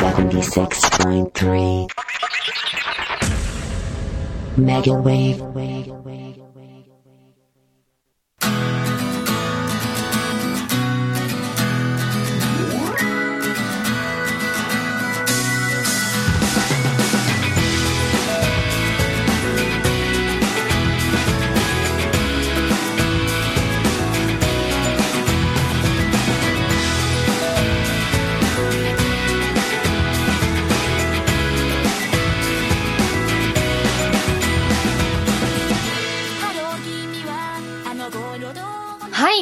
76.3 Mega Wave.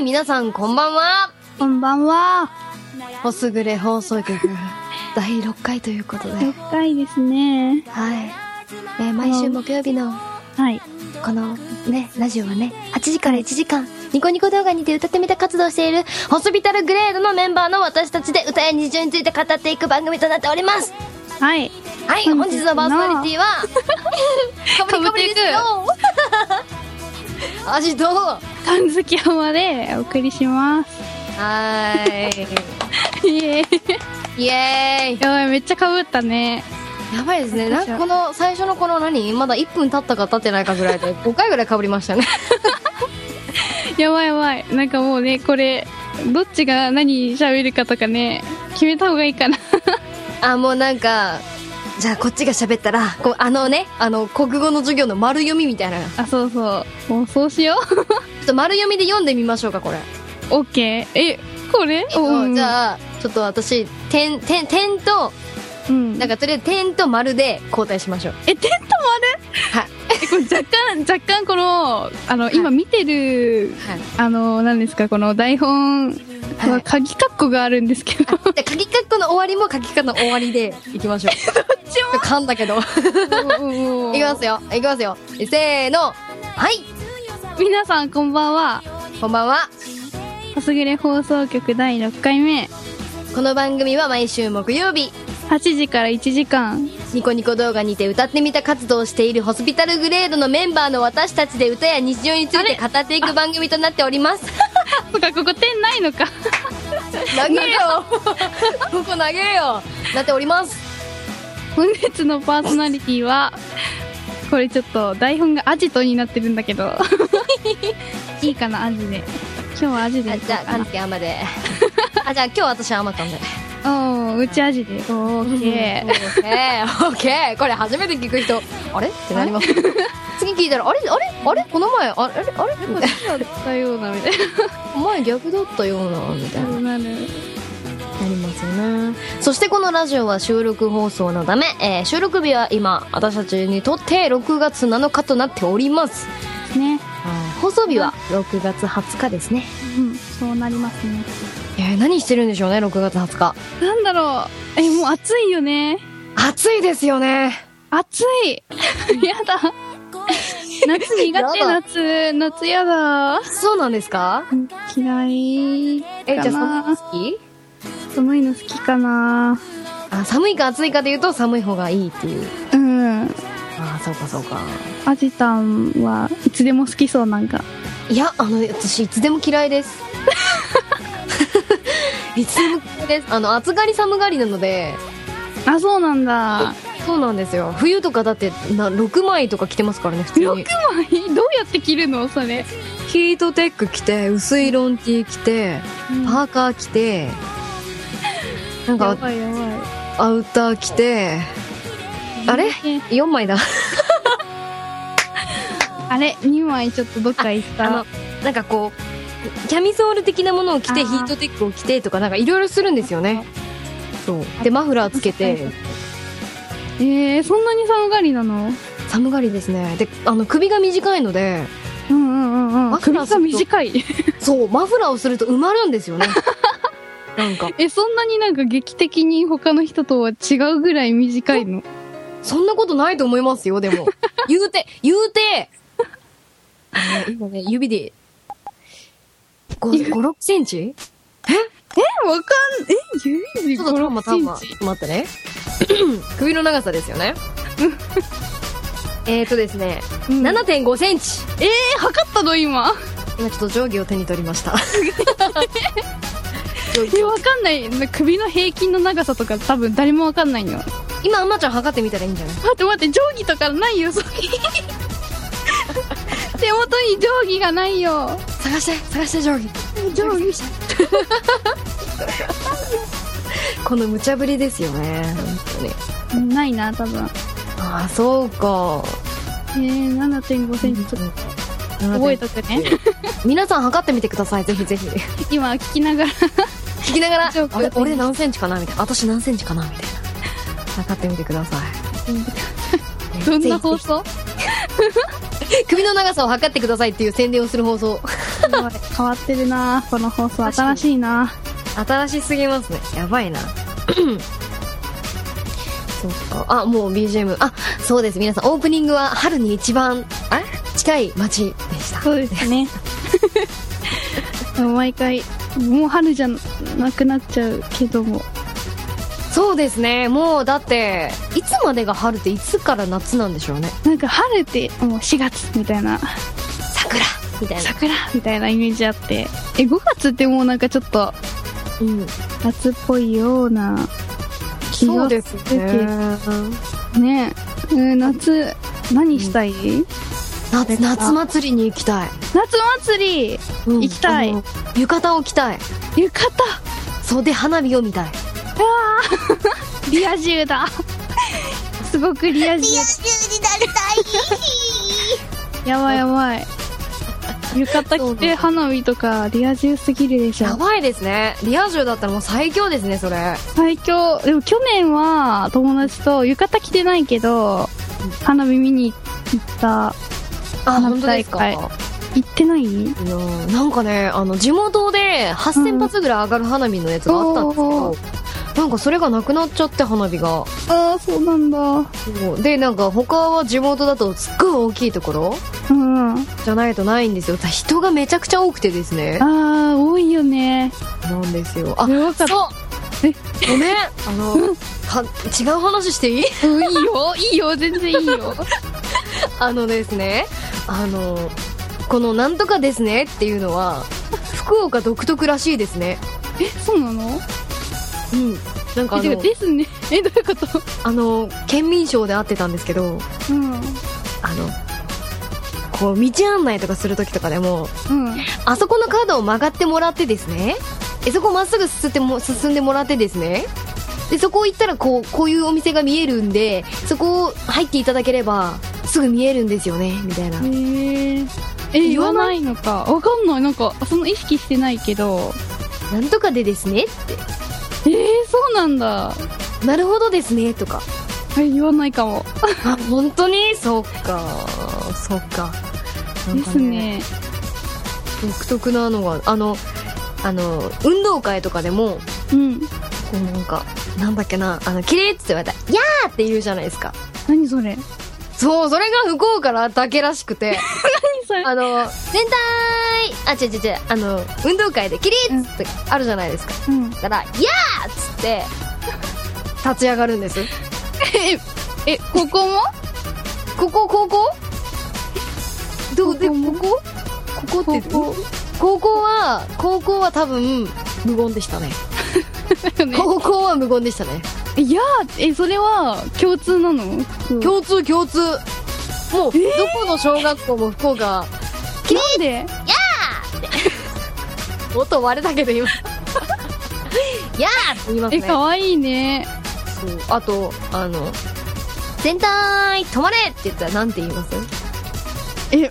い、皆さんこんばんは。こんばんは。ホスグレ放送局第6回ということで。6回ですね。はい。えー毎週木曜日のはい。このね、ラジオはね、8時から1時間、ニコニコ動画にて歌ってみた活動をしている、ホスピタルグレードのメンバーの私たちで歌や日常について語っていく番組となっております。はい。はい、本日のパーソナリティは、かぶりかぶりですよ。アジト。はかんずき浜でお送りします。ー イエーイ。い。イエーイ。やばい、めっちゃかぶったね。やばいですね。なんかこの、最初のこの何？まだ1分経ったか経ってないかぐらいで、5回ぐらい被りましたね。やばいやばい。なんかもうね、これ、どっちが何喋るかとかね、決めた方がいいかな。あ、もうなんか、じゃあこっちが喋ったら、こう、あのね、あの、国語の授業の丸読みみたいな。ちょあ、そうそう。もうそうしよ っと丸読みで読んでみましょうか、これ。う。オッケー。え、これじゃあ、ちょっと私、点、点、点と、うん。なんかとりあえず点と丸で交代しましょう。え、テント丸？はい。え、これ若干、若干この、あの、今見てる、はい。あの、何ですか、この台本ははい鍵括弧があるんですけど、どっで、鍵括弧の終わりも鍵括弧の終わりでいきましょう。ちも噛んだけど。いきますよ。いきますよ。せーの。はい。皆さんこんばんは。こんばんは。ホスグレ放送局第6回目。この番組は毎週木曜日、8時から1時間。ニコニコ動画にて歌ってみた活動をしているホスピタルグレードのメンバーの私たちで歌や日常について語っていく番組となっております。そっか、ここ点ないのか。投げるよここ投げるよなっております。本日のパーソナリティは、これちょっと台本がアジトになってるんだけど。いいかな、アジで。今日はアジであじゃあ、かいこうかな。んつけ甘で。あ、じゃあ今日私甘かんで。お、うちアジで。オーケオッケー、オッケー。これ初めて聞く人、あれってなります。次聞いたら、あれあれあれこの前、あれあれあれみたいー。だったような、みたいな前逆だったような、みたいな。な。なる。なりますよね。そしてこのラジオは収録放送のため、えー収録日は今、私たちにとって6月7日となっております。ね。放送日は6月20日ですね。うん、そうなりますね。えー何してるんでしょうね、6月20日。なんだろう。え、もう暑いよね。暑いですよね。暑い やだ。夏苦手、夏。夏やだ。そうなんですか？嫌いえ、じゃあ。寒いの好き？寒いの好きかな。あ、寒いか暑いかで言うと寒い方がいいっていう。うん。あーそうかそうか。アジタンはいつでも好きそうなんか。いや、あの、私、いつでも嫌いです。いつでもです。あの、暑がり寒がりなので、あ、そうなんだ。そうなんですよ。冬とかだって、な、6枚とか着てますからね、普通に。6枚？どうやって着るの？それ。ヒートテック着て、薄いロンティー着て、パーカー着て、なんやか。アウター着て、あれ？え ?4 枚だ。あれ ?2 枚ちょっとどっか行っあのた。、なんかこう、キャミソール的なものを着て、ヒートテックを着てとか、なんかいろいろするんですよね。そう。で、マフラーつけて、えー、そんなに寒がりなの？寒がりですね。で、あの、首が短いので、うんうんうんうん。首ーが短い。そう、マフラーをすると埋まるんですよね。なんか、え、そんなになんか劇的に他の人とは違うぐらい短いの？そんなことないと思いますよ、でも。言うて、言うて、今ね、指で、5、5 6センチ？え、わかん、え、指でちょっとター5、マターマ。6センチ？ちょっと待ってね。首の長さですよね。えーとですね、うん7.5センチ。えー、測ったの？今。今ちょっと定規を手に取りました。え、わかんない。首の平均の長さとか多分誰もわかんないよ。今あまちゃん測ってみたらいいんじゃない？待って待って、定規とかないよ、それ。手元に定規がないよ。探して探して定規。定規。この無茶ぶりですよね本当に。ないな、多分。ああそうか。えー、7.5センチ。ちょっと覚えとくね。皆さん測ってみてくださいぜひぜひ。今聞きながら。聞きながら俺何センチかな？みたいな。私何センチかな？みたいな。測ってみてください。どんな放送？首の長さを測ってくださいっていう宣伝をする放送。変わってるな。この放送新しいな。新しすぎますね。やばいな。そうか。あもう BGM あそうです。皆さんオープニングは春に一番あ近い街でした。そうですね。毎回もう春じゃなくなっちゃうけどもそうですね。もうだっていつまでが春っていつから夏なんでしょうね。なんか春ってもう4月みたいな。桜。みたいな。桜。みたいなイメージあって。え5月ってもうなんかちょっとうん。夏っぽいような気がそうでするね。ね。うん夏何したい、夏夏祭りに行きたい、夏祭り？うん。行きたい。浴衣を着たい。浴衣？袖花火を見たいリア充だ。すごくリア充。やばいやばい。浴衣着て花火とかリア充すぎるでしょ。やばいですね。リア充だったらもう最強ですねそれ。最強。でも去年は友達と浴衣着てないけど花火見に行ったあ花火大会。行ってない？なんかねあの地元で8000発ぐらい上がる花火のやつがあったんですけど、おなんかそれがなくなっちゃって花火が。ああそうなんだ。そう。でなんか他は地元だとすっごい大きいところうん。あじゃないとないんですよ。人がめちゃくちゃ多くてですね。あ多いよね。なんですよ。あそう。え？ごめん。あのは違う話していい？うんいいよ。いいよ。全然いいよ。あのですねあのこの「なんとかですね」っていうのは福岡独特らしいですね。えそうなの？うん。なんかですね。えどういうこと？あの県民賞で会ってたんですけどうん。あのこう道案内とかする時とかでもうん。あそこの角を曲がってもらってですね。えそこまっすぐ進っても進んでもらってですね。でそこ行ったらこうこういうお店が見えるんでそこを入っていただければすぐ見えるんですよね。みたいな。へええ言わないのか。わかんない。なんかその意識してないけど。なんとかでですねってえー、そうなんだ。なるほどですねとか。え言わないかも。あ本当に？そっか。そっか。なんでかすね独特なのがあのあの運動会とかでもうん。こうなんかなんだっけなあの綺麗って言われたら「やー!」って言うじゃないですか。何それ？そうそれが福岡だけらしくて あの全体あ違う違う違うあの運動会で起立ってあるじゃないですか、うん。だから「やー!」っつって立ち上がるんです。えここも？ここ高校？どこでここここ？ここってここ高校。は高校は多分無言でしたね。ね。高校は無言でしたね。いやえそれは共通なの？共通共通もう、どこの小学校も福岡。日なんで？音割れたけど今。やー！って言いますえね。かわいいね。そう。あとあの全体止まれ！って言ったらなんて言います？え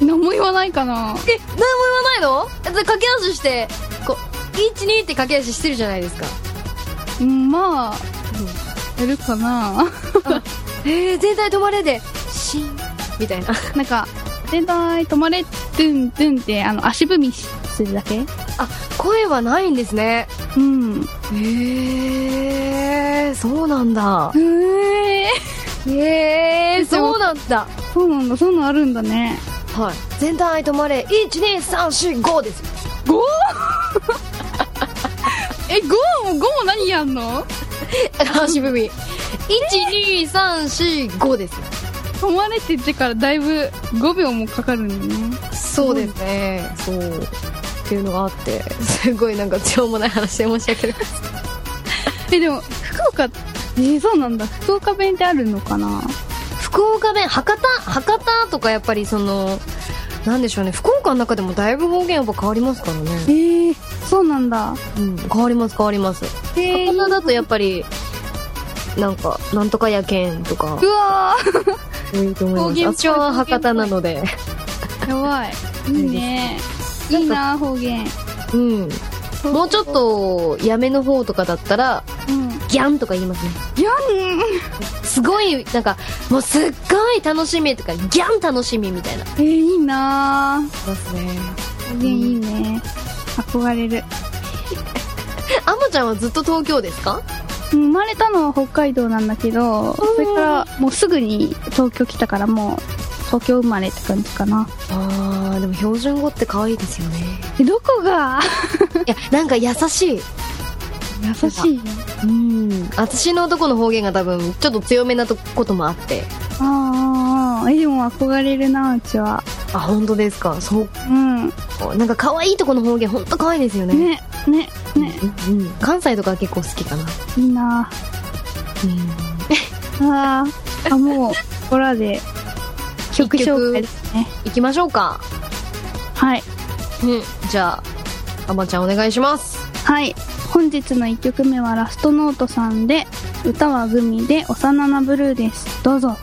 何も言わないかな。え何も言わないの？駆け足してこう12って駆け足してるじゃないですか。うんまあやるかな。えー、全体止まれでみたいな。なんか全体止まれトゥントゥンってあの足踏みするだけ？あ声はないんですね。うん。へえー、そうなんだ。へえへえー、そうなんだ。そうなんだそういうのあるんだね。はい。全体止まれ12345です。5? え5も5も何やんの？足踏み。12345です止まれって言ってからだいぶ5秒もかかるんだね。そうですね。そう。っていうのがあってすごいなんかしょうもない話で申し訳ないです。え、でも、福岡、えー、そうなんだ？福岡弁ってあるのかな？福岡弁？博多？博多とかやっぱりそのなんでしょうね。福岡の中でもだいぶ方言やっぱ変わりますからえね、ー、そうなんだ。うん、変わります変わります。え博多だとやっぱりなんかなんとかやけんとか。うわいいと思います。私は博多なので。ー、やばい。いいね。いいな、方言。うん。もうちょっとやめの方とかだったらうん。ギャンとか言いますね。いやすごいなんかもうすっごい楽しみとかギャン楽しみみたいな。えー、いいな。ますね。方言いいね。憧れる。あまちゃんはずっと東京ですか？生まれたのは北海道なんだけど、それからもうすぐに東京来たからもう、東京生まれって感じかな。あーでも標準語って可愛いですよね。え、どこが？いやなんか優しい。優しいよ。うん。私のとこの方言が多分ちょっと強めなとこともあって。あえ、でも憧れるな、うちは。あ本当ですか？そううん。なんか可愛いとこの方言本当可愛いですよねね、ね、ね、うんうん関西とか結構好きかないいなうんあー、あ、もう、ここらで、曲紹介ですね。行きましょうかはい。うんじゃああまちゃんお願いしますはい。本日の1曲目はラストノートさんで、歌はグミで幼なブルーです。どうぞ。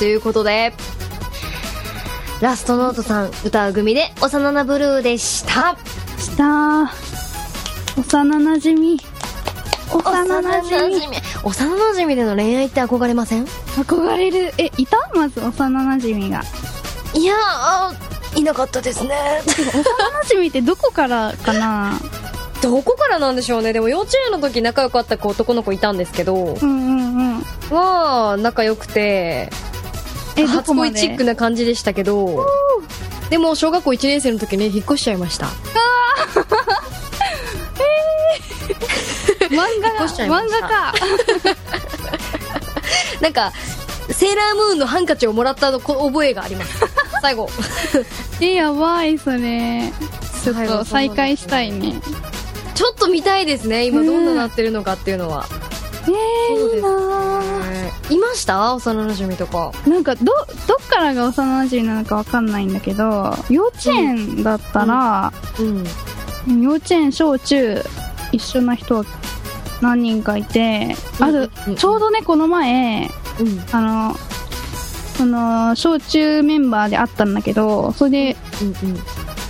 ということで、ラストノートさん歌う組で幼なブルーでした。した。幼馴染み。幼馴染み。幼馴染での恋愛って憧れません？憧れる。えいた？まず幼馴染が。いやあいなかったですね。幼馴染ってどこからかな？どこからなんでしょうね。でも幼稚園の時仲良かった子男の子いたんですけど、うんうんうん。は仲良くて、えど初こまで？恋チックな感じでしたけど、でも小学校1年生の時ね、引っ越しちゃいました。漫画 越しちゃいました漫画か なんか、セーラームーンのハンカチをもらったのこ覚えがあります。最後。えやばいそれちょっと再開したいねちょっと見たいですね。今どんななってるのかっていうのは。えー、いいないました？幼馴染とか。ーなんかどどっからが幼馴染なのかわかんないんだけど幼稚園だったら、うん。幼稚園小中一緒な人は何人かいて、あるうんちょうどねこの前うん。あのその小中メンバーで会ったんだけどそれでうん。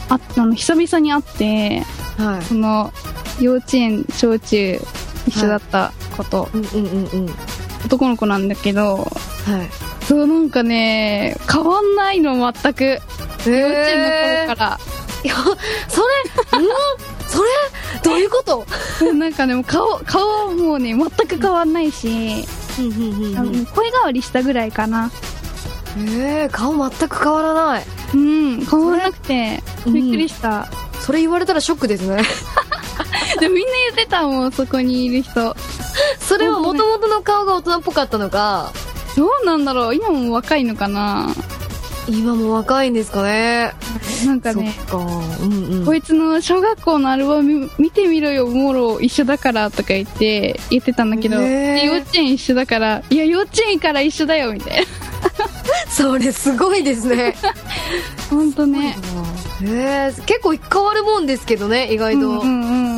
ああの久々に会ってうん。はい。その幼稚園小中一緒だったこと、うんうんうんうん。男の子なんだけどはい。そうなんかね変わんないの全く。幼稚園の頃から、いや、それ、うんそれどういうこと？なんかねもう顔顔もね全く変わんないし、うん声変わりしたぐらいかな。えー、顔全く変わらない。うん変わらなくてうん。びっくりした、それ言われたらショックですね。でもみんな言ってたもんそこにいる人 それは元々の顔が大人っぽかったのか、どうなんだろう今も若いのかな今も若いんですかね。なんかねそっか。うんうん。こいつの小学校のアルバム見てみろよ、もろ一緒だからとか言って言ってたんだけど、幼稚園一緒だから、いや幼稚園から一緒だよみたいな。それすごいですね。ほんとね。えー、結構変わるもんですけどね、意外と。うんうんうん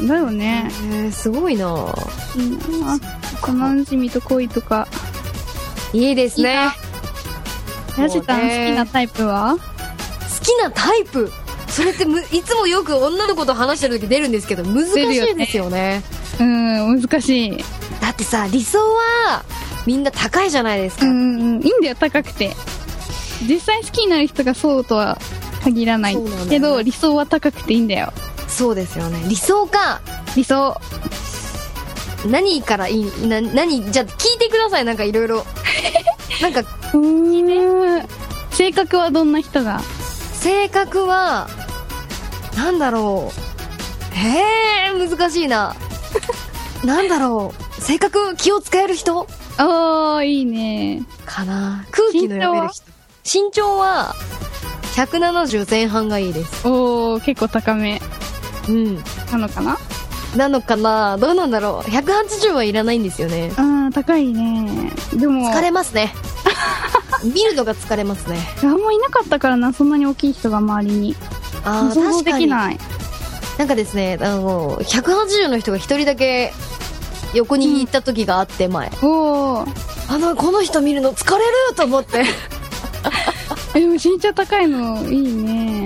うん。だよね。えー、すごいな。いいな幼馴染と恋とか。いいですね。やじたん好きなタイプは？好きなタイプ？それってむいつもよく女の子と話してる時出るんですけど難しいですよねうん、難しい。だってさ理想はみんな高いじゃないですか、うんうんうん。いいんだよ、高くて。実際好きになる人がそうとは限らないけど、理想は高くていいんだよ。そうですよね。理想か。理想。何からいいな何じゃあ聞いてください。なんかいろいろ。なんかうーん。性格はどんな人が？性格はなんだろう。へえ難しいな。なんだろう。性格気を使える人？ああ、いいね。かな。空気の読める人。身長は？170前半がいいです。おー、結構高めうん。なのかな？なのかな？どうなんだろう？180はいらないんですよね。あー、高いね。でも、疲れますね。見るのが疲れますね。あんまいなかったからな、そんなに大きい人が周りに。ああ確かにできない。なんかですねあの180の人が一人だけ横に行った時があって前、おー。あのこの人見るの疲れると思って。え、でも身長高いのいいね。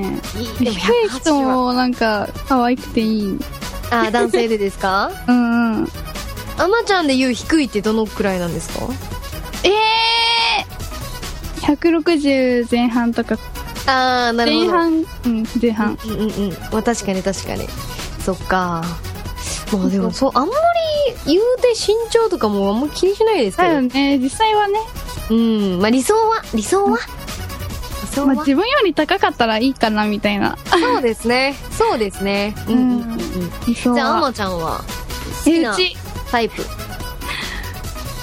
低い人もなんか可愛くていい。あー男性でですか？うんうん。あまちゃんで言う低いってどのくらいなんですか？えー、160前半とか、ああなるほど。前半、うん、前半。うんうんうんまあ確かに確かに。そっか。まあでもそうあんまり言うて身長とかもあんま気にしないですけだどよね、実際はね、うん。まあ理想は理想は？理想は、まあ、自分より高かったらいいかなみたいな。そうですね。そうですね。うんうんじゃああは。まちゃんは？好きなタイプ？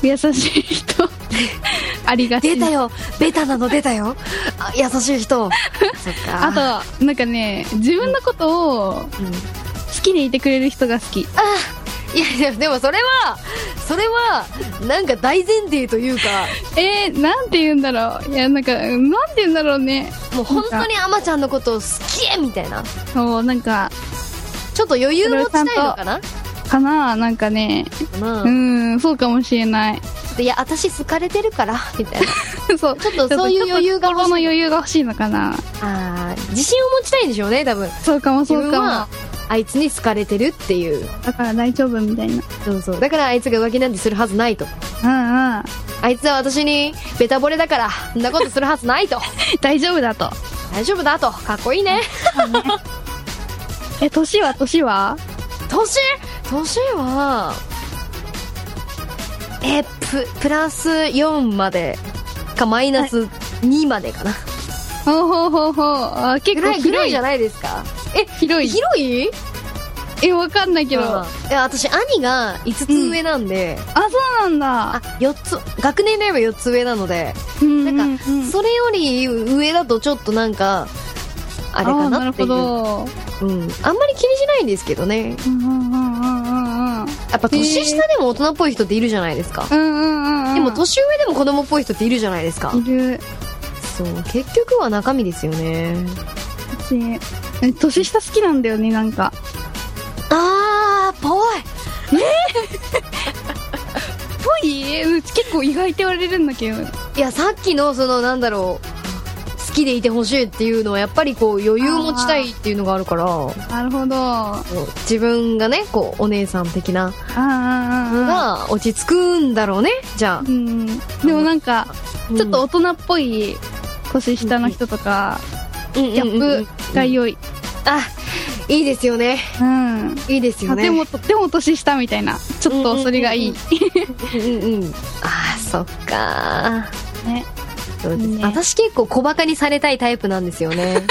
優しい人。ありがち。な。出たよ。ベタなの出たよ。あ優しい人。そっか。あと、なんかね、自分のことをうん。好きでいてくれる人が好き。あいやいやでもそれはそれはなんか大前提というかえー、なんて言うんだろう。いや、なんか、なんて言うんだろうね。もう本当にあまちゃんのことを好きみたいなそう、なんか、ちょっと余裕持ちたいのかな？かななんかね、うん、そうかもしれない。ちょっといや私好かれてるからみたいな そう。ちょっとそういう余裕が欲しい心の余裕が欲しいのかな。あー自信を持ちたいんでしょうね、多分。そうかも、自そうかも。、あいつに好かれてるっていう。だから大丈夫みたいな。そうそう。だからあいつが浮気なんてするはずないと。うんうん。あいつは私にベタ惚れだから、そんなことするはずないと。大丈夫だと。大丈夫だと。かっこいいね。え、年は？年は？年？年は、え、プ、プラス4までかマイナス2までかな。ほうほうほうほう。あ、結構ぐらい、じゃないですか。え、広い？広い？え、わかんないけど。ああ、いや、私、兄が5つ上なんで、そうなんだ。あ、4つ、学年で言えば4つ上なので、うんなんか、うんそれより上だとちょっとなんか、あれかーなるほなっていう。ど。うん。あんまり気にしないんですけどね。うんうんうんうんうんうん。やっぱ年下でも大人っぽい人っているじゃないですか。うんうんうんうん。でも年上でも子供っぽい人っているじゃないですか。いる。そう、結局は中身ですよね。私、え年下好きなんだよね、なんか。あー、ぽい ぽい？うん結構意外って言われるんだけど。いや、さっきのその、なんだろう、好きでいてほしいっていうのはやっぱりこう余裕持ちたいっていうのがあるから、こなるほど。自分がね、こう、お姉さん的なあ、あのあ、あが落ち着くんだろうね、じゃあう。ん。でもなんか、うんちょっと大人っぽい年下の人とか、ギギャップが良い。あ、いいですよね。うん。いいですよね。あでも、とっても年下みたいな。ちょっとそれがいい。うんうんうん。あー、そっかね。そうですいいね私結構小馬鹿にされたいタイプなんですよね。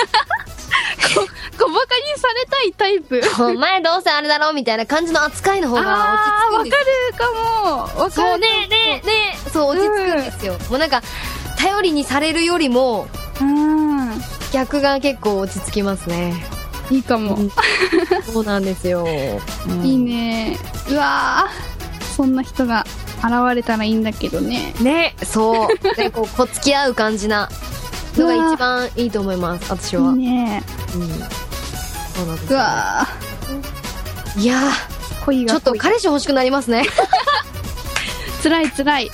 小馬鹿にされたいタイプ？お前どうせあれだろみたいな感じの扱いの方が落ち着くんでするかも。わかる。ねねねそう落ち着くんですよ、もうなんか頼りにされるよりもうん。逆が結構落ち着きますねいいかも。そうなんですよ、うんいいね。うわー。そんな人が現れたらいいんだけどね。ねそうでこうこう付き合う感じなのが一番いいと思います私いいは、ね。うん、そうなんですうよわいやー。恋ーちょ。っと彼氏欲しくなりますね 辛い辛い。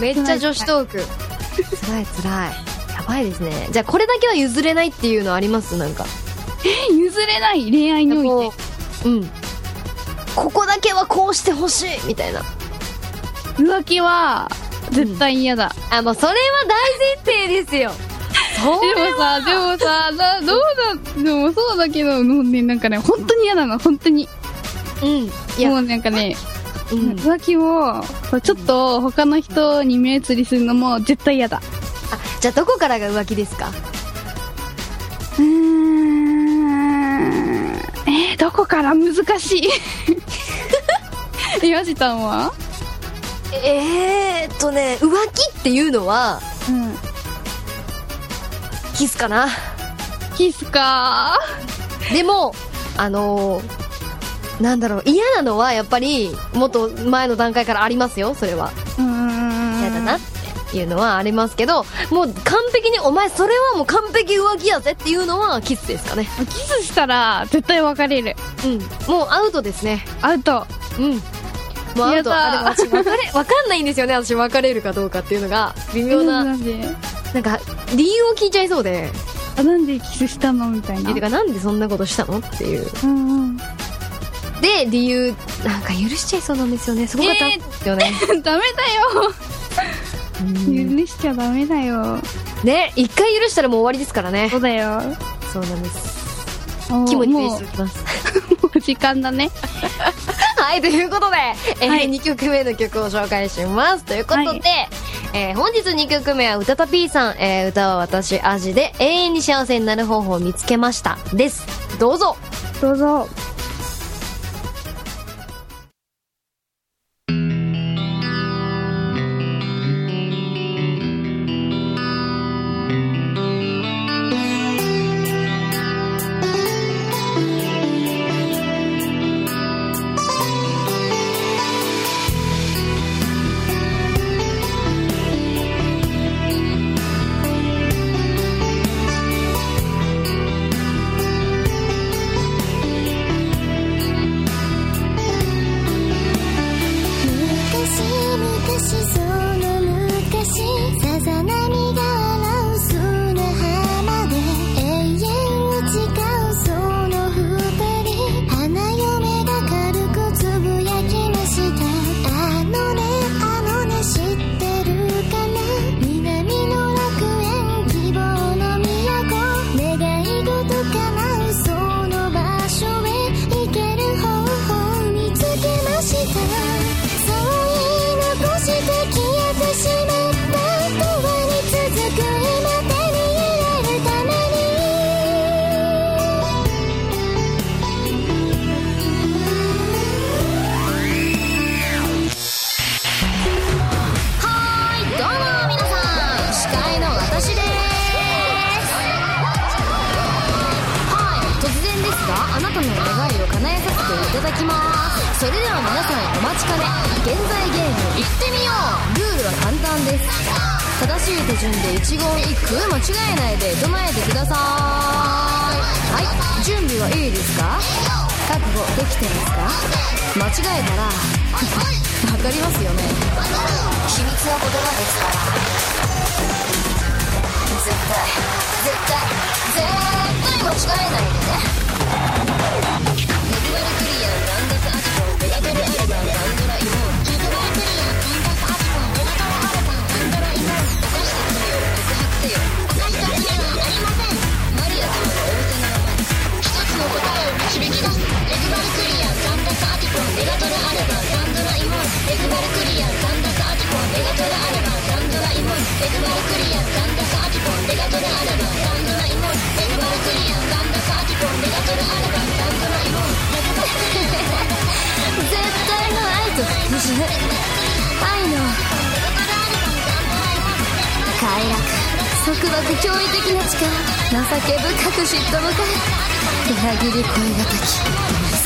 めっちゃ女子トーク辛い辛いやばいですね。じゃあこれだけは譲れないっていうのあります？なんか。譲れない？恋愛においこううん。ここだけはこうしてほしいみたいな。て。浮気は、絶対嫌だ。あもうそれは大前提ですよ。そでもさ、でもさ、などうだ、でもそうだけど、もうね、なんかね、本当に嫌なの、本当に。うん。いや。もうなんかね、うん。浮気も、ちょっと他の人に目移りするのも絶対嫌だ。あじゃあどこからが浮気ですか？うーん。えー、どこから？難しい。え、ヤジたんは？えーっとね浮気っていうのはうん。キスかな？キスかでもあのーなんだろう嫌なのはやっぱりもっと前の段階からありますよそれはうーん。嫌だないうのはありますけどもう完璧にお前それはもう完璧浮気やぜっていうのはキスですかね。キスしたら絶対別れる。うん。もうアウトですね。アウト。うん。もうアウト。あでも私別れ分かんないんですよね。私別れるかどうかっていうのが微妙な。なんで？なんか理由を聞いちゃいそうで。あ、なんでキスしたのみたいな？えてかなんでそんなことしたのっていう。うんうん。で理由なんか許しちゃいそうなんですよね。すごかったんですよね、ダメだよ。うん許しちゃダメだよ。ね一回許したらもう終わりですからねそうだよ。そうなんですもう肝に銘もうじておきます もう時間だね。はい、ということで、えーはい2曲目の曲を紹介します。ということで、はいえー本日2曲目は歌た P さん、えー歌は私、アジで永遠に幸せになる方法を見つけました。です。どうぞ。どうぞ。「お待ちかね。現在ゲーム行ってみよう。ルールは簡単です。正しい手順で一言一句間違えないで唱えてくださいはい。準備はいいですか？覚悟できてますか？間違えたらわかりますよね。秘密の言葉ですから。絶対絶対絶対間違えないでね。バルクリアンランダスアジコンベガトルアルバンガンドライモンネグバルクリアンランダスアジコンベガトルアルバンガンドライモンネグバルクリアンランダスアジコンベガトルアルバンガンドライモンネグバルクリアンランダスアジコンベガトルアルバンガンドライモンネグバルクリアン絶対の愛と服従愛の快楽束縛驚異的な力情け深く嫉妬深い裏切り恋敵ずっ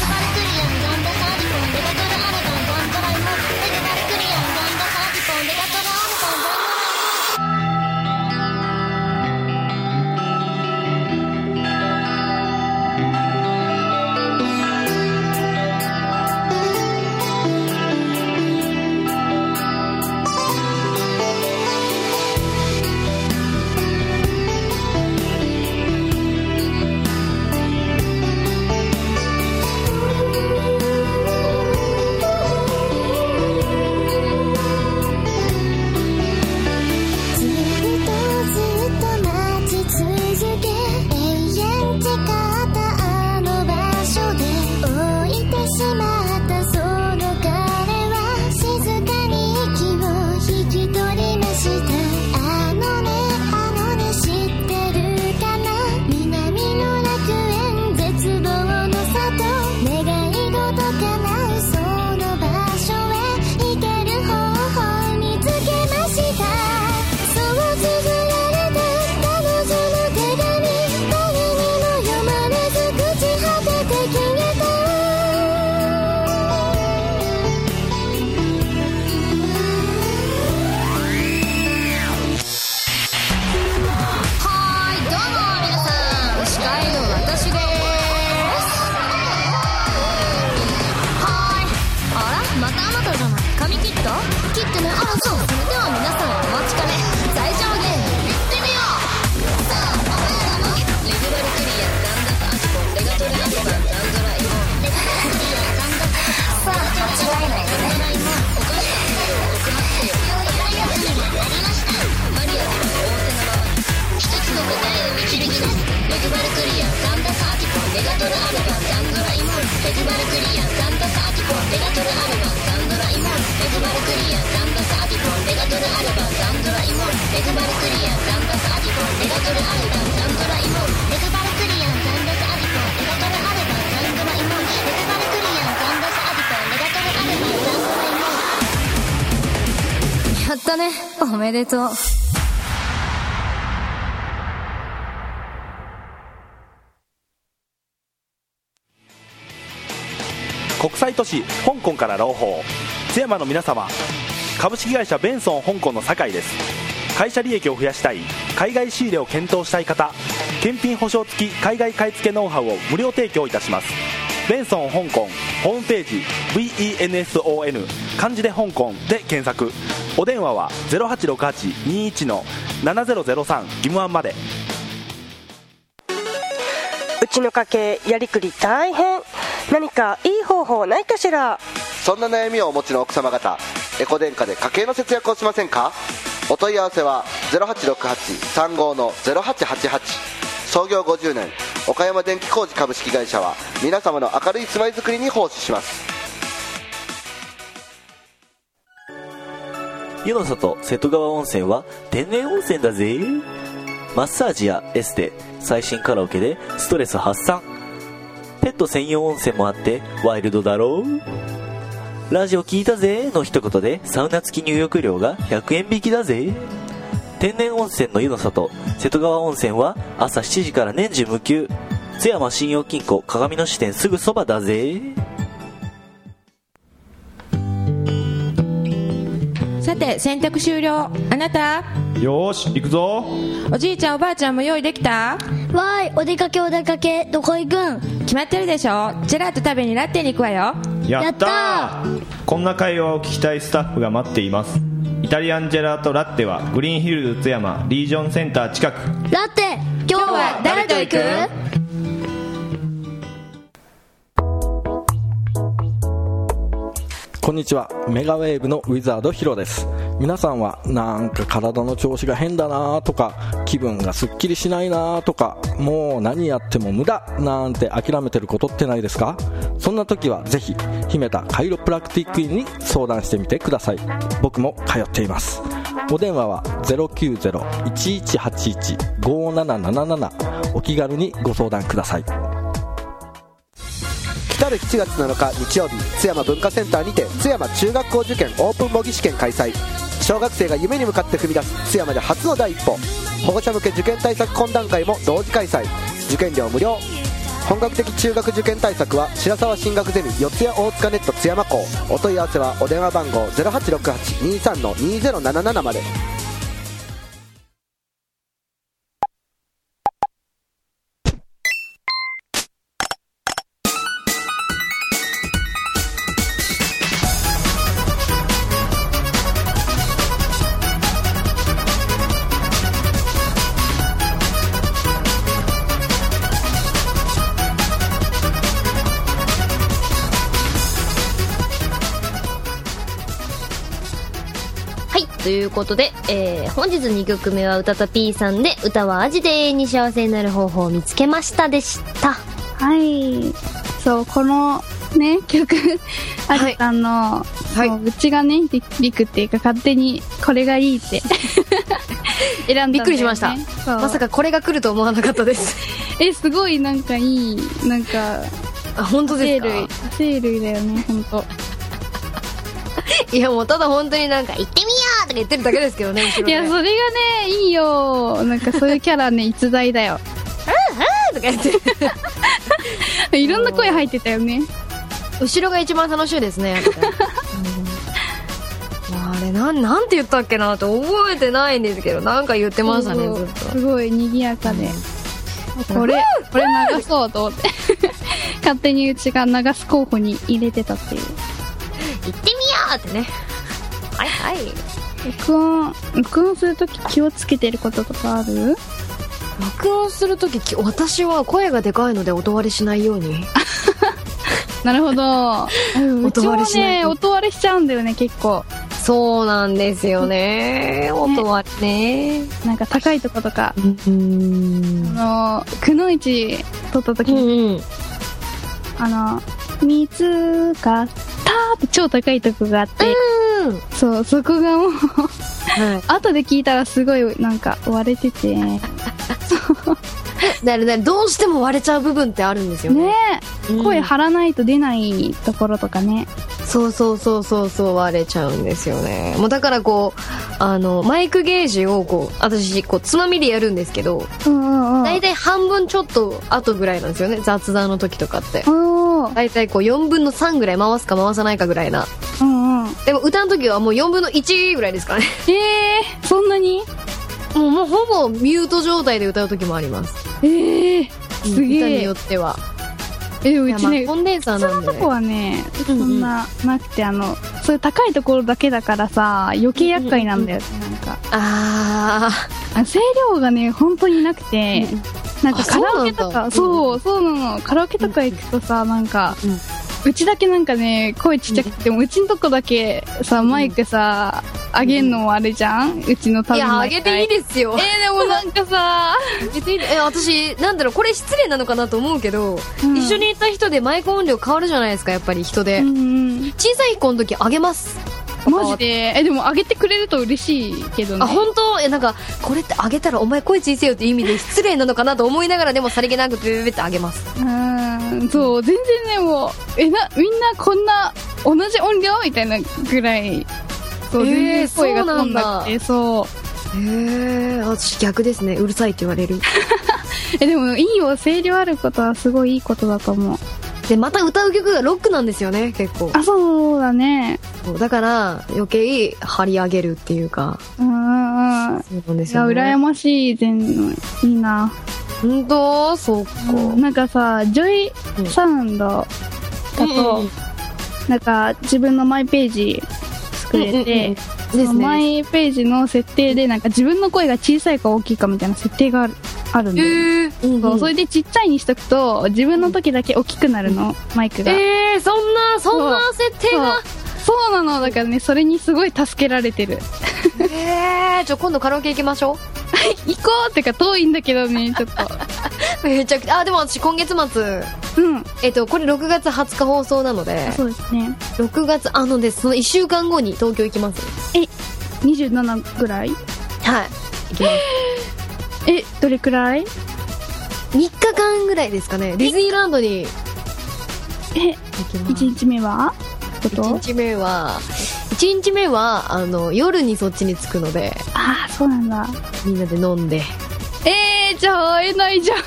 ね。おめでとう。国際都市香港から朗報。津山の皆様。株式会社ベンソン香港の酒井です。会社利益を増やしたい。海外仕入れを検討したい方。検品保証付き海外買い付けノウハウを無料提供いたします。ベンソン香港ホームページ VENSON 漢字で香港で検索。お電話は086821の7003義務案まで。うちの家計やりくり大変。何かいい方法ないかしら？そんな悩みをお持ちの奥様方エコ電化で家計の節約をしませんか？お問い合わせは0868-35の0888創業50年岡山電気工事株式会社は皆様の明るい住まいづくりに奉仕します。湯の里瀬戸川温泉は天然温泉だぜ。マッサージやエステ最新カラオケでストレス発散。ペット専用温泉もあってワイルドだろう。ラジオ聞いたぜの一言でサウナ付き入浴料が100円引きだぜ。天然温泉の湯の里瀬戸川温泉は朝7時から年中無休。津山信用金庫鏡の支店すぐそばだぜ。さて洗濯終了。あなた？よし行くぞ。おじいちゃんおばあちゃんも用意できた？わーいお出かけお出かけ。どこ行くん？決まってるでしょ。ジェラート食べにラッテに行くわよ。やったこんな会話を聞きたいスタッフが待っています。イタリアンジェラートラッテはグリーンヒルズ津山リージョンセンター近く。ラッテ今日は誰と行く？こんにちは。メガウェーブのウィザードヒロです。皆さんはなんか体の調子が変だなとか気分がすっきりしないなとかもう何やっても無駄なんて諦めてることってないですか？そんな時はぜひ姫田カイロプラクティック院に相談してみてください。僕も通っています。お電話は090-1181-5777お気軽にご相談ください。来る7月7日日曜日津山文化センターにて津山中学校受験オープン模擬試験開催。小学生が夢に向かって踏み出す津山で初の第一歩。保護者向け受験対策懇談会も同時開催。受験料無料。本格的中学受験対策は白沢進学ゼミ四谷大塚ネット津山校。お問い合わせはお電話番号086823-2077まで。ことで、えー、本日2曲目は歌た P さんで、歌は味で永遠に幸せになる方法を見つけましたでした。はい。そう、このね、曲、あじさんの、そううちがね、りりくっていうか勝手にこれがいいって 選んだね。びっくりしましたまさかこれが来ると思わなかったです。え、すごいなんかいい、なんか、あ、本当ですか？生類、だよね、本当いやもうただ本当になんか、行ってみようとか言ってるだけですけど ね、いや、それがね、いいよ。なんかそういうキャラね、逸材だよ。とか言って。いろんな声入ってたよね。後ろが一番楽しいですね。あれ、なん、なんて言ったっけなって覚えてないんですけど、なんか言ってましたね、ずっと。すごい賑やかで。これ、これ流そうと思って。勝手にうちが流す候補に入れてたっていう。行ってみようってね。はいはい。録音、録音するとき気をつけてることとかある？録音するとき、き私は声がでかいので音割れしないように。なるほど。音割もね、れしないと音割れしちゃうんだよね、結構。そうなんですよね。音割れね。なんか高いとことか。うん。あの、くのいち撮ったときうに、んうん。あの、見つかーって超高いとこがあって、そう、そこがもう、はい。後で聞いたらすごいなんか割れてて、ね だからね、どうしても割れちゃう部分ってあるんですよね。うん声張らないと出ないところとかね。そうそうそうそうそう割れちゃうんですよね。もうだからこう、あの、マイクゲージをこう、私、こう、つまみでやるんですけど、うんうんうん。だいたい半分ちょっと後ぐらいなんですよね、雑談の時とかって。おーだいたいこう4分の3ぐらい回すか回さないかぐらいな。うんうん。でも歌の時はもう4分の1ぐらいですからね。えー、そんなに？もうもうほぼミュート状態で歌う時もあります。えー、すげえ歌によ。っては。え、うやまあちね、コンデンサーなんで、普通のとこはね、そうんうんんな、なくて、あの、そういう高いところだけだからさ、余計厄介なんだよね、なんか。ああ声量がね、本当になくて、なんかあカラオケとか、そうそう、そうなの。カラオケとか行くとさ、なんか、うちだけなんかね、声ちっちゃくても、うちのとこだけさ、マイクさ、上げんのもあれじゃん？うちのー。いや、多分あげていいですよ。えー、でもなんかさ、あげていいえ、私、なんだろう、これ失礼なのかなと思うけど、うん一緒にいた人でマイク音量変わるじゃないですか、やっぱり人で。うんうん。小さい子の時あげます。マジで？え、でも上げてくれると嬉しいけどね。あ、本当？え、なんか、これってあげたらお前声小さいよって意味で失礼なのかなと思いながらでもさりげなくベベベってあげます。うん、そう、全然ね、もう、え、な、みんなこんな、同じ音量みたいなぐらい、そう、えー全然声が飛んなくて、そう。へえ、私逆ですね。うるさいって言われる。え、でもいいよ、声量あることはすごいいいことだと思う。でまた歌う曲がロックなんですよね結構。あそうだね。そうだから余計張り上げるっていうか。うんうんうん。そうなんでいやすよね。羨ましい全のいいな。本当？そうか、なんかさジョイサウンドだと、うんなんか自分のマイページ作れて、うんうんうん。ね。マイページの設定でなんか自分の声が小さいか大きいかみたいな設定があるあるんだよ、えー、そうそれでちっちゃいにしとくと自分の時だけ大きくなるの、マイクが。えー、そんなそんな設定が？そう。なの。だからねそれにすごい助けられてる。えー、じゃあ今度カラオケ行きましょ 行こうってか遠いんだけどねちょっと。う めちゃくちゃあでも私今月末。うん。えっとこれ6月20日放送なので。そうですね。6月あのですその1週間後に東京行きます。え27ぐらい？はい。行きますえどれくらい？3日間ぐらいですかね。ディズニーランドに。え行きます。1日目は？こ？と1日目は1日目はあの夜にそっちに着くので。ああそうなんだ。みんなで飲んで。えー、じゃあ会えないじゃん。会み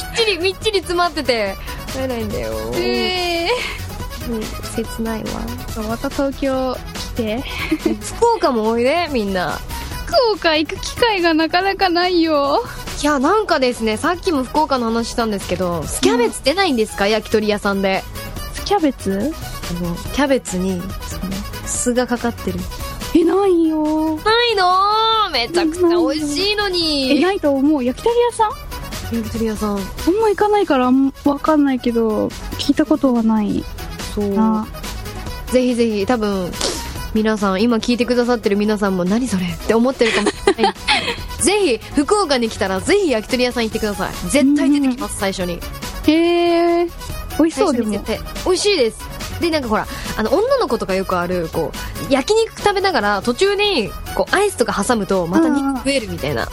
っちりみっちり詰まってて。会えないんだよ。えないじゃんえうん切ないわ。ー、また東京来て。福岡もおいでみんな福岡行く機会がなかなかないよ。いやなんかですねさっきも福岡の話したんですけどスキャベツ出ないんですか、焼き鳥屋さんで。キャベツ？あのキャベツにその酢がかかってる。えないよ。ないの？めちゃくちゃ美味しいのえにないと思う。焼き鳥屋さん？焼き鳥屋さん。あんま行かないからわかんないけど聞いたことはない。そう。な。ぜひぜひ多分皆さん今聞いてくださってる皆さんも何それって思ってるかもしれない。ぜひ福岡に来たらぜひ焼き鳥屋さん行ってください。絶対出てきます最初に。へえ美味しそうでも最初に絶対美味しいです。でなんかほらあの女の子とかよくあるこう焼肉食べながら途中にこうアイスとか挟むとまた肉食えるみたいな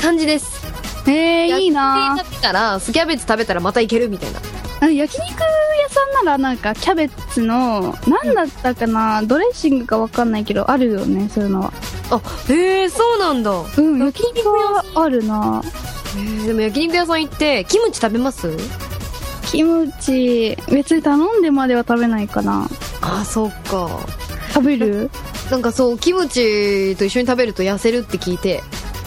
感じです。へえいいな。食べたらスキャベツ食べたらまたいけるみたいな。あ焼肉屋さんならなんかキャベツの何だったかな、ドレッシングかわかんないけどあるよねそういうのは。あへえそうなんだ。うん焼肉はあるな。でも焼肉屋さん行ってキムチ食べます？キムチ別に頼んでまでは食べないかな。あそうか。食べる？なんかそうキムチと一緒に食べると痩せるって聞いて。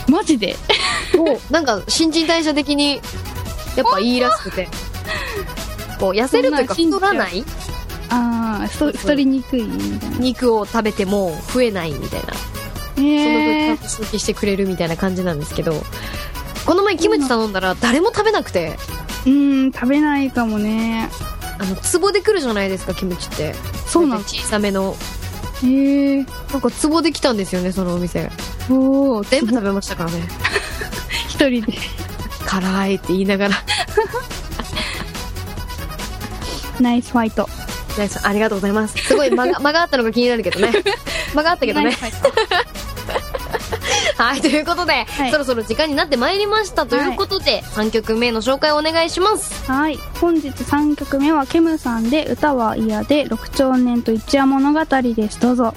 マジで？なんか新陳代謝的にやっぱいいらしくてこう痩せるというか太らない？ああ太太りにくいみたいな。肉を食べても増えないみたいな。そのへえ分消費してくれるみたいな感じなんですけどこの前キムチ頼んだら誰も食べなくて。うん食べないかもね。あの壺で来るじゃないですかキムチって。そうなん。小さめの。へえなんか壺で来たんですよねそのお店。おお全部食べましたからね。一人で。辛いって言いながらナイスファイトナイスありがとうございます。すごい間が 間があったのが気になるけどね。間があったけどね。はいということで、はい。そろそろ時間になってまいりましたということで、3曲目の紹介をお願いします。はい。本日3曲目はケムさんで歌は嫌で六兆年と一夜物語です。どうぞ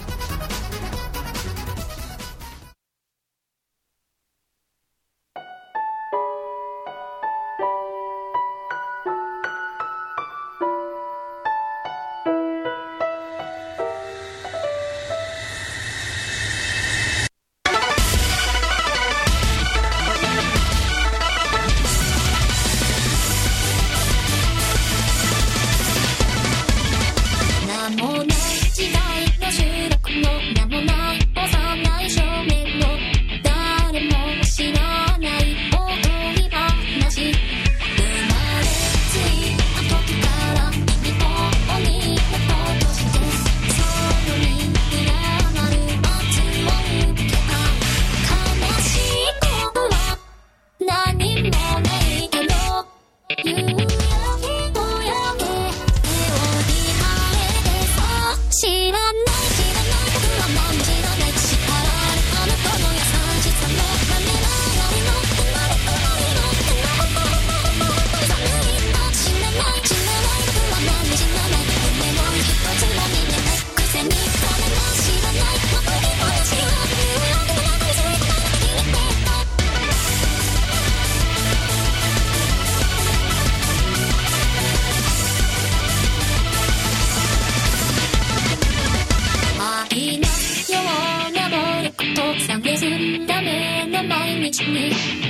に君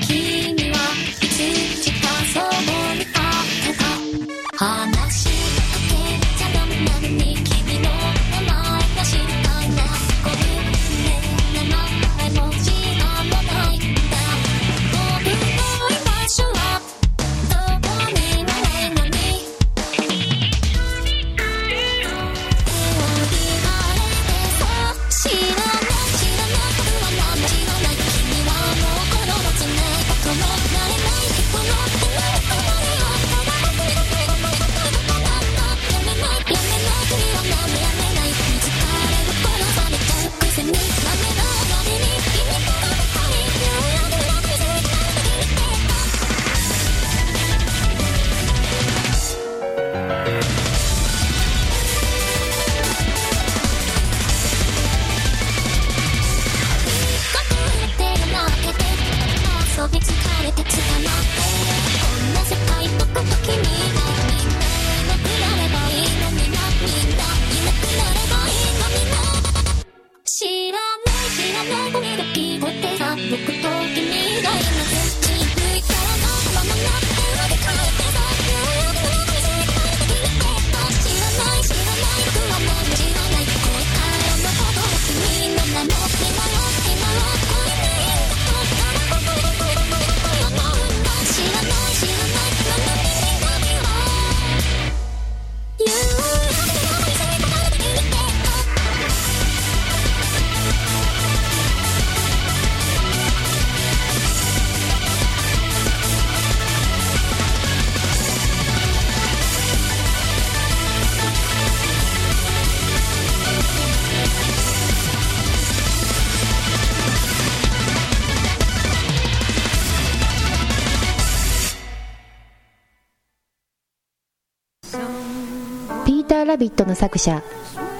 ビットの作者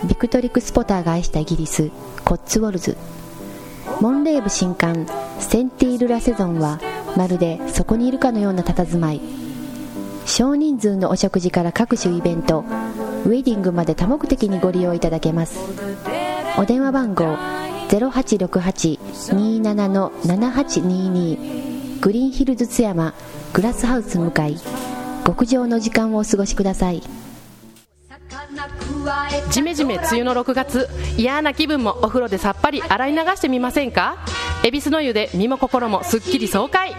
ビクトリック・スポターが愛したイギリスコッツウォルズ。モンレーブ新刊センティール・ラセゾンはまるでそこにいるかのような佇まい。少人数のお食事から各種イベントウェディングまで多目的にご利用いただけます。お電話番号0868-27-7822グリーンヒルズ津山グラスハウス向かい。極上の時間をお過ごしください。ジメジメ梅雨の6月嫌な気分もお風呂でさっぱり洗い流してみませんか？恵比寿の湯で身も心もすっきり爽快。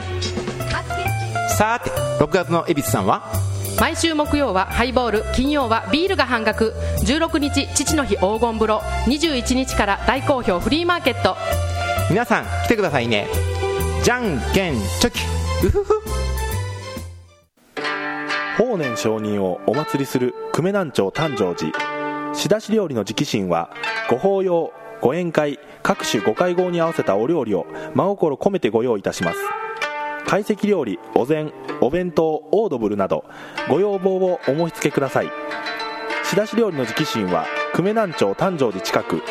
さて6月の恵比寿さんは？毎週木曜はハイボール金曜はビールが半額。16日父の日黄金風呂。21日から大好評フリーマーケット。皆さん来てくださいね。じゃんけんチョキ。うふふ法然上人をお祭りする久米南町誕生寺。仕出し料理の直進はご法要ご宴会各種ご会合に合わせたお料理を真心込めてご用意いたします。懐石料理お膳お弁当オードブルなどご要望をお申し付けください。仕出し料理の直進は久米南町誕生寺近く。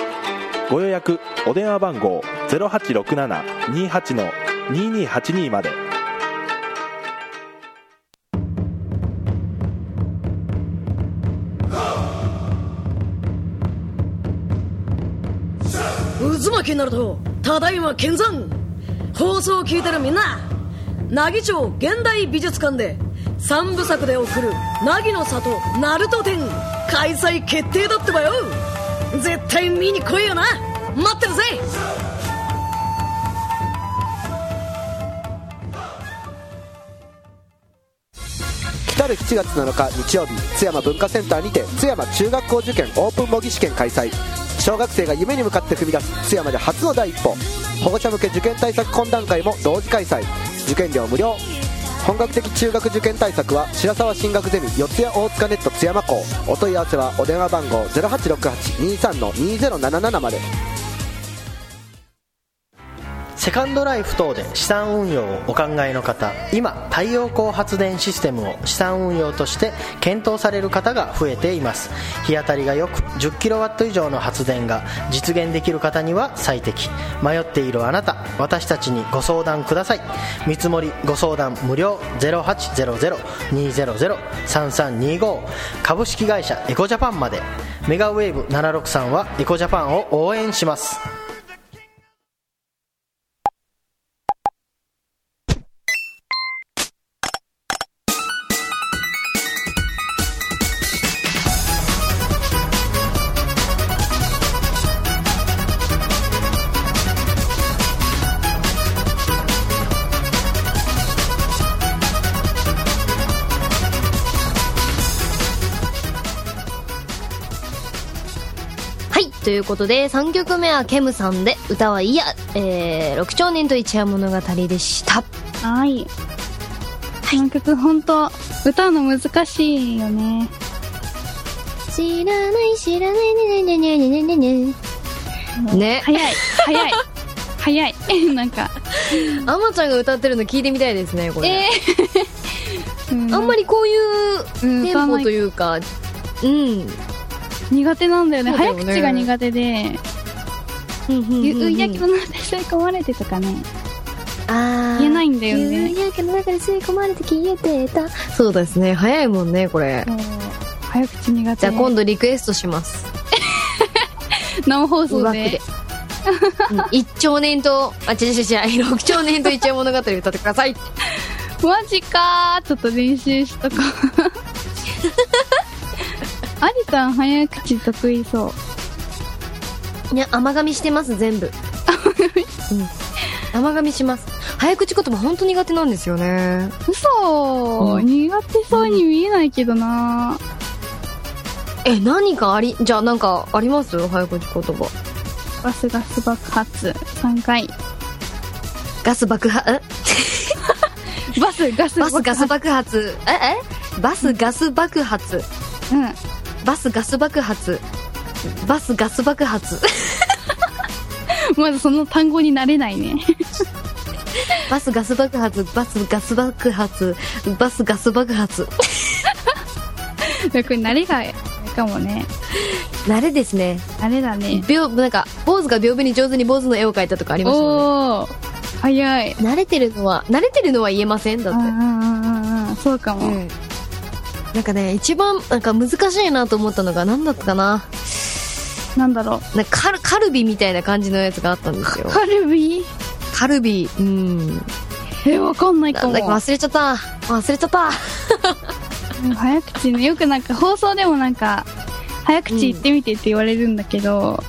ご予約お電話番号0867-28-2282まで。渦巻きになるとただいま見参放送を聞いてるみんな奈義町現代美術館で3部作で送る「凪の里ナルト展」開催決定だってばよ。絶対見に来いよな。待ってるぜ。来る7月7日日曜日津山文化センターにて津山中学校受験オープン模擬試験開催。小学生が夢に向かって踏み出す津山で初の第一歩。保護者向け受験対策懇談会も同時開催。受験料無料。本格的中学受験対策は白沢進学ゼミ四谷大塚ネット津山校。お問い合わせはお電話番号0868-23-2077まで。セカンドライフ等で資産運用をお考えの方今太陽光発電システムを資産運用として検討される方が増えています。日当たりが良く 10kW 以上の発電が実現できる方には最適。迷っているあなた私たちにご相談ください。見積もりご相談無料0800-200-3325株式会社エコジャパンまで。メガウェーブ763はエコジャパンを応援します。ことで3曲目はケムさんで歌はいいや、えー、6兆年と一夜物語でした。はい。この曲ほんと、歌うの難しいよね。知らない知らないねねねねねねね。ね。ね。早い、早い、早い。なんか、あまちゃんが歌ってるの聞いてみたいですねこれ、えー。あんまりこういうテンポというかうん苦手なんだよね。ね。早口が苦手で、うんうんうんうん夕焼けの中で吸い込まれてとかね。あー。言えないんだよね。夕焼けの中で吸い込まれて消えてた。そうですね。早いもんねこれ。早口苦手。じゃあ今度リクエストします。生放送で。一兆年とあ違う違う違う。6兆年と一夜物語歌ってください。マジかー。ちょっと練習しとこう。アリさん早口得意そう。いや甘噛みしてます全部。うん。甘噛みします。早口言葉本当苦手なんですよね。嘘、うん。苦手そうに見えないけどな。え何かありじゃあなんかあります？早口言葉。ガスガス爆発。3回。ガス爆発？え バスガスバスガス爆発。ええ？バスガス爆発。うん。バスガス爆発バスガス爆発 まずその単語になれないね。バスガス爆発バスガス爆発バスガス爆発 これ慣れが、かもね。慣れですね慣れだね。秒なんか坊主が屏風に上手に坊主の絵を描いたとかありますよねおー、早い。慣れてるのは慣れてるのは言えませんだってうんうんうんうんうん。そうかも。うんなんかね一番なんか難しいなと思ったのが何だったかななんだろなんかカルカルビみたいな感じのやつがあったんですよう。カルビ？カルビうんえ、わかんないかも忘れちゃった忘れちゃったうん 早口ね。よくなんか放送でもなんか、早口言ってみてって言われるんだけど、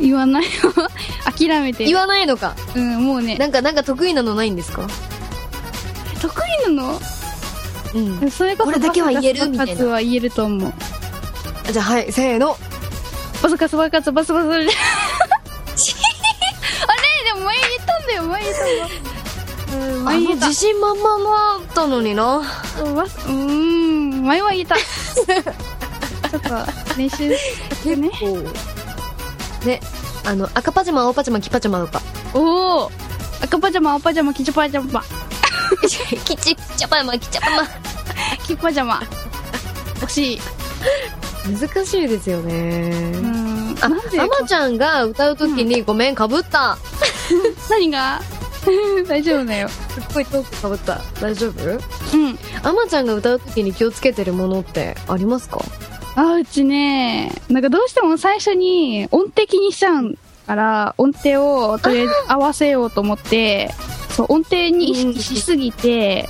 言わないよ。諦めて。言わないのかうん、もうね。なんかなんか得意なのないんですか？得意なの？うんそれこそこれだけは言える？みたいなは言えると思う。じゃあはいせーのバスガス爆発バスバス。あれでも前言ったんだよ、前言ったんだ。前言った。自信満々だったのになバスうーん、前は言った。ちょっと練習してね。ねあの赤パジャマ青パジャマ黄パジャマとかおお赤パジャマ、青パジャマ、キチパジャマ。キチチャパマキチャパマキパジャマ。惜しい。難しいですよねうん。あなんで？あまちゃんが歌う時に、ごめんかぶった 何が？大丈夫だよ。すっごいトークかぶった大丈夫？うん。あまちゃんが歌う時に気をつけてるものってありますか？あ、うちね、なんかどうしても最初に音程気にしちゃうから、音程をとりあえず合わせようと思って、そう、音程に意識しすぎて、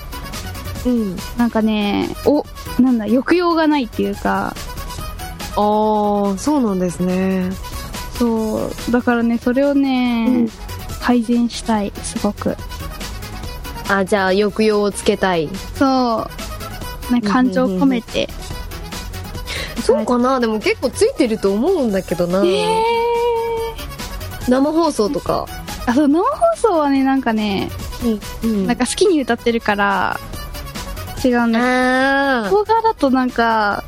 うん。なんかね、お、なんだ、抑揚がないっていうか、ああそうなんですね。そう、だからね、それをね、改善したい、すごく。あじゃあ抑揚をつけたい。そう、ね、感情込めて。そうかな。でも結構ついてると思うんだけどな、え生放送とかあ、そう、生放送はね、なんかね、うんなんか好きに歌ってるから、違うんだあ動画だとなんか、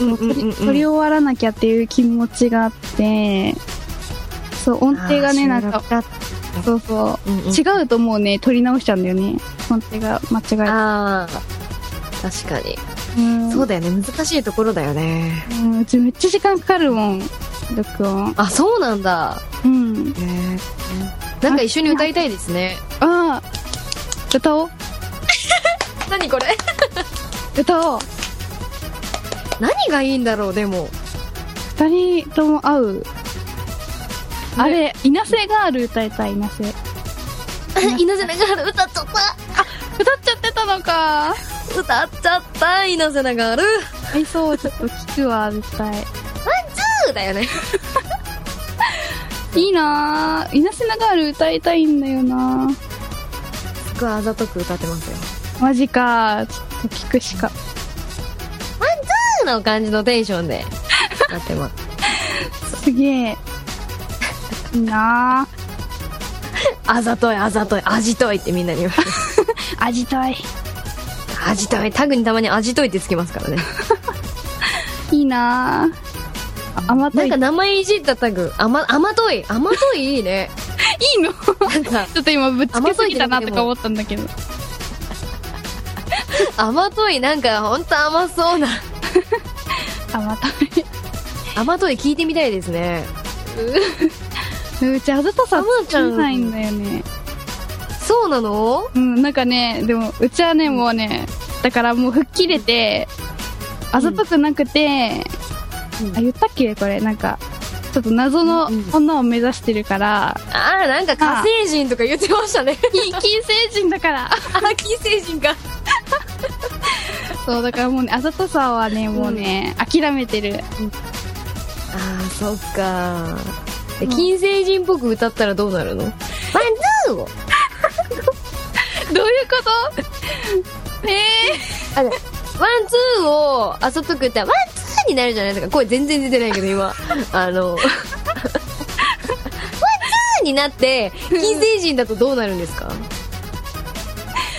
うんうんうんうん。撮り終わらなきゃっていう気持ちがあって、そう、音程がね、なんか、そうそう、うんうん。違うともうね、撮り直しちゃうんだよね。音程が間違えああ確かに。うん。そうだよね。難しいところだよね。うん、うちめっちゃ時間かかるもん、録音。あそうなんだ。うん。なんか一緒に歌いたいですねああ、歌おう。何これ？歌おう。何がいいんだろうでも二人とも合う。あれ、稲瀬ガール歌いたい、稲瀬。稲瀬長春歌っちゃった歌っちゃってたのか。歌っちゃった稲瀬長春合いそう、ちょっと聞くわ、絶対。ワンツーだよね いいなぁ。稲瀬ガール歌いたいんだよなすごいあざとく歌ってますよマジか。ちょっと聞くしか。ワンツーの感じのテンションでなってます。すげえ。いいなあざとい、あざとい、あじといってみんなに言われる。あじとい。あじとい。タグにたまにあじといってつきますからね。いいなあまなんか名前いじったタグ、あま、あまとい。あまといいいね。いいの？ちょっと今ぶっつけすぎたなとか思ったんだけど。甘とい、なんかほんと甘そうな。甘とい。甘とい聞いてみたいですね。うちあざとさちゃんつないんだよね。そうなの？うん、なんかね、でも、うちはね、もうね、だからもう吹っ切れて、あざとくなくて、あ、言ったっけ？これ、なんか、ちょっと謎の女を目指してるから、ああ、なんか火星人とか言ってましたね。金星人だから。あ、金星人か。そう、だからもうね、あざとさはね、もうね、諦めてる。ああ、そっか。で金星人っぽく歌ったらどうなるの？ワンツーを。どういうこと？ええあのワンツーをあそとく歌ワンになるじゃないですか。声全然出てないけど今。あのワンツーになって金星人だとどうなるんですか？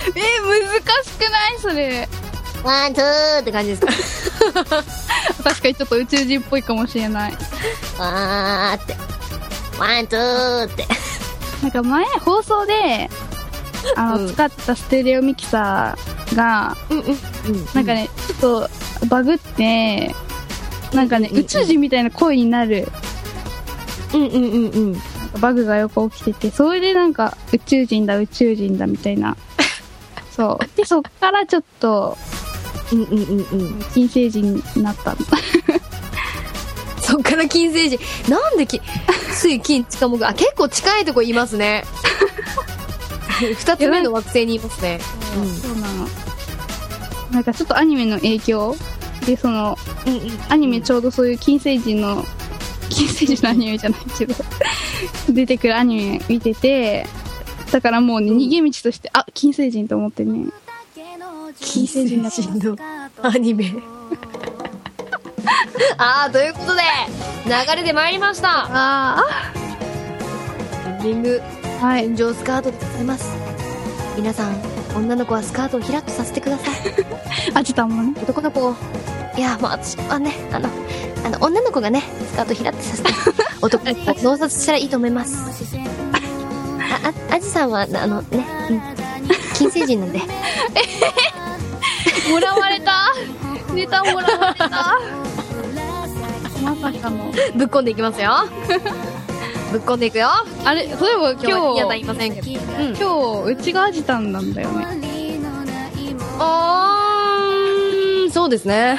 えー、難しくない？それ。ワンツーって感じですか？確かにちょっと宇宙人っぽいかもしれない。わーって。ワンツーって。なんか前、放送で、あの、うん。使ってたステレオミキサーが、なんかね、ちょっとバグって、なんかね、宇宙人みたいな声になる、うんうんうんうんバグがよく起きてて、それでなんか、宇宙人だ、宇宙人だ、みたいな。そう。で、そっからちょっと、うんうんうんうん金星人になったの。そっから金星人なんでき水金地下木あ結構近いとこいますね二つ目の惑星にいますねそうなの。なんかちょっとアニメの影響で、その、アニメちょうどそういう金星人の、金星人のアニメじゃないけど、出てくるアニメ見てて、だからもうね、逃げ道として、あ、金星人と思ってね。金星人のアニメ。ああということで流れで参りました。ああエンディングはい。天井スカートでございます。皆さん女の子はスカートをひらっとさせてください。あちたもんね。男の子。いやまあ私はねあのあの女の子がねスカートひらっとさせて 男の子を脳殺したらいいと思います。あああじさんはあのね、うん、金星人なんで。もらわれた？ネタもらわれた？まさかの。ぶっこんでいきますよぶっこんでいくよ。あれ、そういえば今日は今嫌だ言いませんけど、日、今日、うちがアジタンなんだよね。あーそうですね。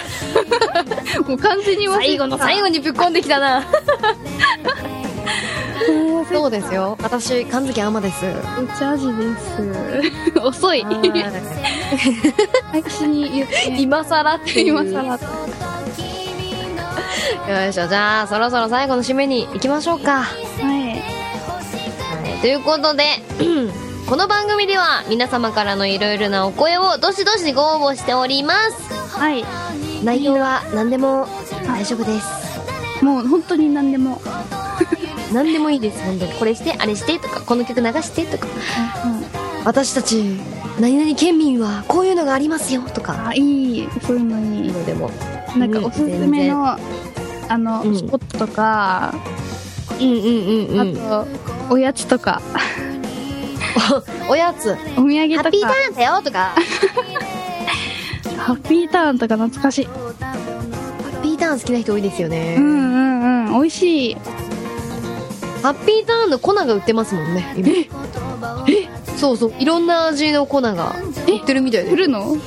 もう完全に最後の最後にぶっこんできたな。そうですよ。私神月天です。うちアジです。遅い。私に言って。今更って今更。よいしょ。じゃあそろそろ最後の締めに行きましょうか。はい。はい。ということで この番組では皆様からのいろいろなお声をどしどしご応募しております。はい。内容は何でも大丈夫です。もう本当に何でも。何でもいいです。本当に。これしてあれしてとかこの曲流してとか。私たち何々県民はこういうのがありますよとか。あ、いい。そういうのいい。のでも。なんかおすすめの、あの、うん。スポットとか、うんうんうんうん。あと、おやつとか、おやつ。お土産とか。ハッピーターンだよとか。ハッピーターンとか懐かしい。ハッピーターン好きな人多いですよね。うんうんうん。美味しい。ハッピーターンの粉が売ってますもんね今。え？そうそう。いろんな味の粉が売ってるみたいで。売るの？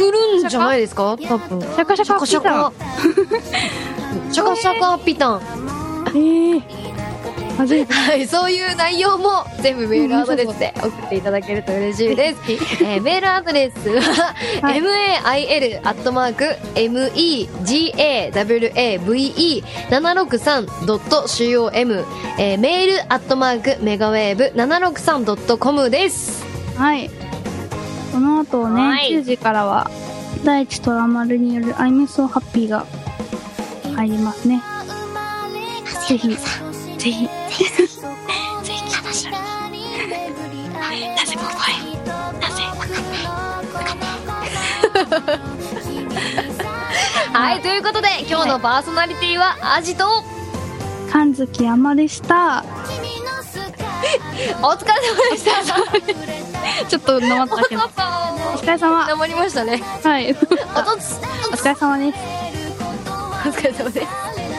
振るんじゃないですか？多分。シャカシャカシャカシャカ。シャカピーターン。ええ初めて。はい、そういう内容も全部メールアドレスで送っていただけると嬉しいです。えーメールアドレスは、mail アットマーク megawave763.com、えーメールアットマークメガウェーブ 763.com です。はい。この後ね、はい10時からは、大地虎丸による I'm So Happy が入りますね。ぜひ、ぜひ。ぜひ、楽しみなぜも怖いなぜはい、ということで、今日のパーソナリティはアジと、神月山でした。お疲れ様でした。ちょっとなまったけど。お疲れ様。なまりましたね。はい。お疲れ様です。お疲れ様です。